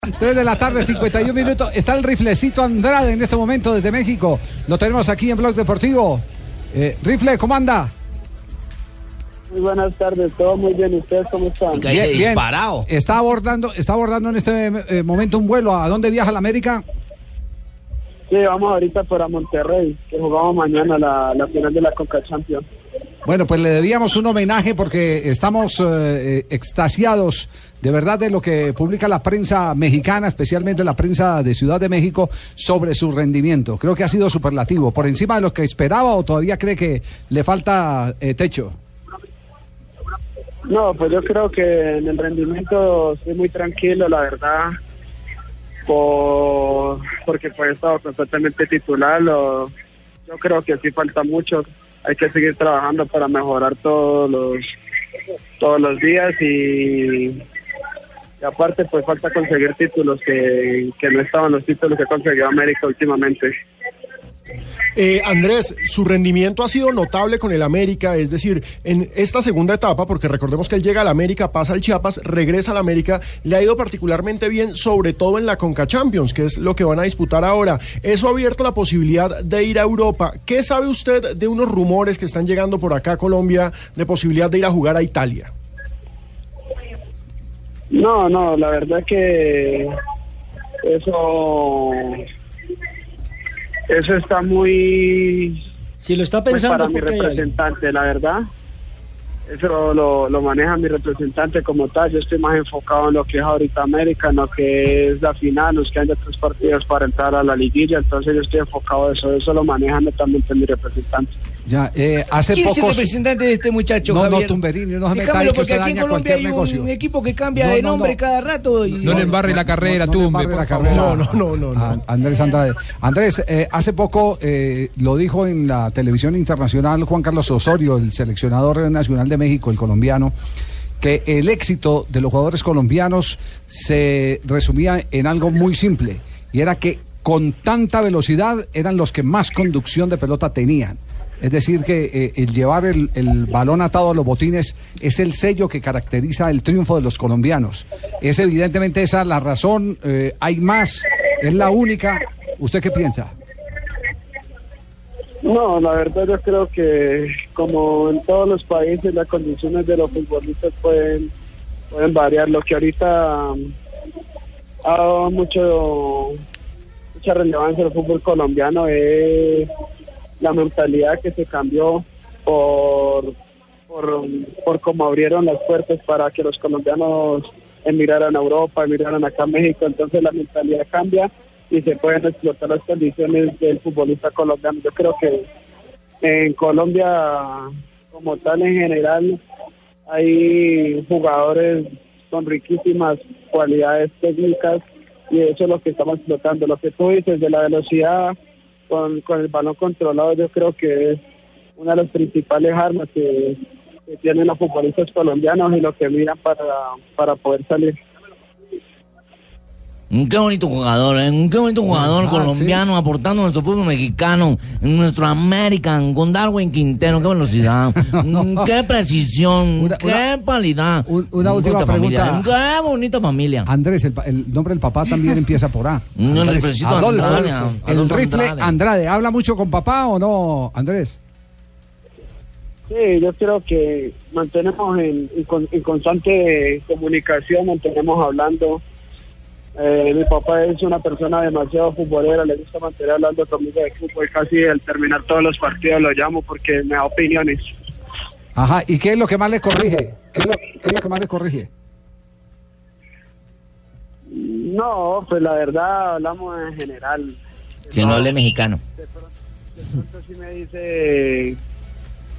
3 de la tarde, 51 minutos. Está el riflecito Andrade en este momento desde México. Lo tenemos aquí en Blog Deportivo. Eh, rifle, ¿cómo anda? Muy buenas tardes, todo muy bien. ¿Ustedes cómo están? Bien, bien. Está abordando, está abordando en este eh, momento un vuelo. ¿A dónde viaja la América? Sí, vamos ahorita para Monterrey, que jugamos mañana la, la final de la Coca Champions. Bueno, pues le debíamos un homenaje porque estamos eh, extasiados de verdad de lo que publica la prensa mexicana, especialmente la prensa de Ciudad de México, sobre su rendimiento. Creo que ha sido superlativo, por encima de lo que esperaba o todavía cree que le falta eh, techo. No, pues yo creo que en el rendimiento estoy muy tranquilo, la verdad, por, porque pues he estado constantemente titular. Lo, yo creo que sí falta mucho. Hay que seguir trabajando para mejorar todos los todos los días y, aparte pues falta conseguir títulos que, que no estaban los títulos que ha conseguido América últimamente. Eh, Andrés, su rendimiento ha sido notable con el América, es decir, en esta segunda etapa, porque recordemos que él llega al América, pasa al Chiapas, regresa al América, le ha ido particularmente bien, sobre todo en la Conca Champions, que es lo que van a disputar ahora. Eso ha abierto la posibilidad de ir a Europa. ¿Qué sabe usted de unos rumores que están llegando por acá a Colombia de posibilidad de ir a jugar a Italia? No, no, la verdad que eso eso está muy Si lo está pues, pensando para mi hay representante, la verdad. Eso lo, lo maneja mi representante como tal. Yo estoy más enfocado en lo que es ahorita América, en lo que es la final, nos quedan ya tres partidos para entrar a la liguilla, entonces yo estoy enfocado en eso. Eso lo maneja netamente mi representante. Ya, eh, hace ¿Quién es el representante de este muchacho, No, no, Javier? Tumberini, no se meta ahí que porque usted aquí en daña Colombia cualquier hay negocio. un equipo que cambia No, de no, nombre no. cada rato. Y... No le embarre la carrera, No, no Tumbe, la carrera. No, no, no, no. A- Andrés Andrade. Andrés, eh, hace poco eh, lo dijo en la televisión internacional Juan Carlos Osorio, el seleccionador nacional de México, el colombiano, que el éxito de los jugadores colombianos se resumía en algo muy simple, y era que con tanta velocidad eran los que más conducción de pelota tenían. Es decir, que eh, el llevar el, el balón atado a los botines es el sello que caracteriza el triunfo de los colombianos. Es evidentemente esa la razón, eh, hay más, es la única. ¿Usted qué piensa? No, la verdad yo creo que como en todos los países las condiciones de los futbolistas pueden pueden variar. Lo que ahorita um, ha dado mucho mucha relevancia al fútbol colombiano es la mentalidad que se cambió por por, cómo abrieron las puertas para que los colombianos emigraran a Europa, emigraran acá a México, entonces la mentalidad cambia y se pueden explotar las condiciones del futbolista colombiano. Yo creo que en Colombia, como tal en general, hay jugadores con riquísimas cualidades técnicas y eso es lo que estamos explotando. Lo que tú dices de la velocidad con, con el balón controlado, yo creo que es una de las principales armas que, tienen los futbolistas colombianos y lo que miran para, para poder salir. Mm, Qué bonito jugador, ¿eh? Un Qué bonito jugador Ah, colombiano aportando a nuestro fútbol mexicano, en nuestro American, con Darwin Quintero, qué velocidad, Mm, qué precisión, Una- qué una- calidad. un- una Mm, última bonita familia, pregunta. Qué bonita familia. Andrés, el, pa- el nombre del papá también empieza por A. Mm, el Andrés, Adolfo, Andrade, el Adolfo rifle Andrade. Andrade. ¿Habla mucho con papá o no, Andrés? Sí, yo creo que mantenemos en, en con- en constante comunicación, mantenemos hablando. Eh, mi papá es una persona demasiado futbolera, le gusta mantener hablando conmigo de fútbol. Casi al terminar todos los partidos lo llamo porque me da opiniones. Ajá, ¿y qué es lo que más le corrige? ¿Qué es lo, qué es lo que más le corrige? No, pues la verdad hablamos en general. Que no hable mexicano. De pronto, de pronto sí me dice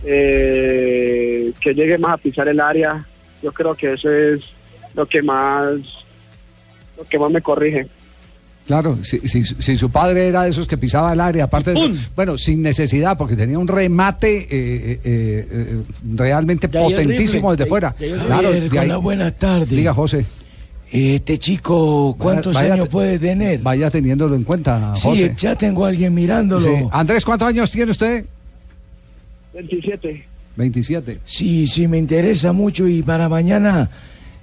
eh, que llegue más a pisar el área. Yo creo que eso es lo que más lo que más me corrige. Claro, si, si- si su padre era de esos que pisaba el área, aparte de eso, bueno, sin necesidad, porque tenía un remate eh, eh, eh, realmente De potentísimo desde de- fuera. de Claro, ahí- Hola, buenas tardes. Diga, José. Este chico, ¿cuántos Vaya- años puede tener? Vaya teniéndolo en cuenta, Sí, José. ya tengo a alguien mirándolo. Sí. Andrés, ¿cuántos años tiene usted? 27. 27. Sí, sí, me interesa mucho y para mañana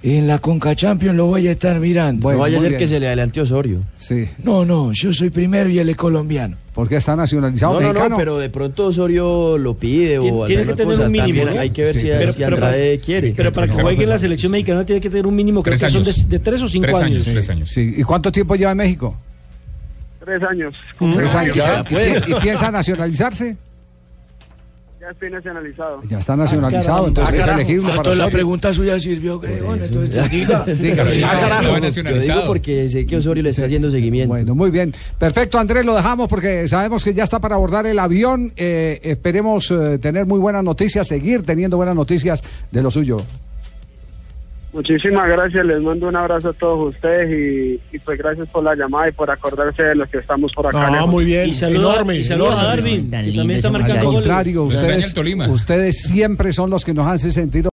en la Conca Champions lo voy a estar mirando. Bueno, no vaya a ser que se le adelante Osorio. Sí. No, no, yo soy primero y él es colombiano. Porque está nacionalizado No, no, mexicano. no, pero de pronto Osorio lo pide o tiene que tener cosa. un mínimo, hay que ver Sí, si, pero- si pero para- Andrade quiere. Pero para que juegue en la selección mexicana tiene que tener un mínimo, creo Tres que son de, tres o cinco Tres años. años, tres años. Sí. ¿Y cuánto tiempo lleva en México? Tres años. Tres años. ya ¿Y, puede. pi- y piensa nacionalizarse? Ya estoy nacionalizado. Ya está nacionalizado, caramba. entonces Ah, es elegible Ah, para entonces la pregunta suya sirvió. que, bueno, entonces diga. Sí. ya Ah, digo porque sé que Osorio le está haciendo seguimiento. Bueno, muy bien. Perfecto, Andrés, lo dejamos porque sabemos que ya está para abordar el avión. Eh, esperemos eh, tener muy buenas noticias, seguir teniendo buenas noticias de lo suyo. Muchísimas gracias, les mando un abrazo a todos ustedes y, y pues gracias por la llamada y por acordarse de los que estamos por acá. Ah, lejos. muy bien. Y enorme. y saluda a. Darwin, que también está marcando Al goles. contrario, ustedes, ustedes siempre son los que nos hacen sentir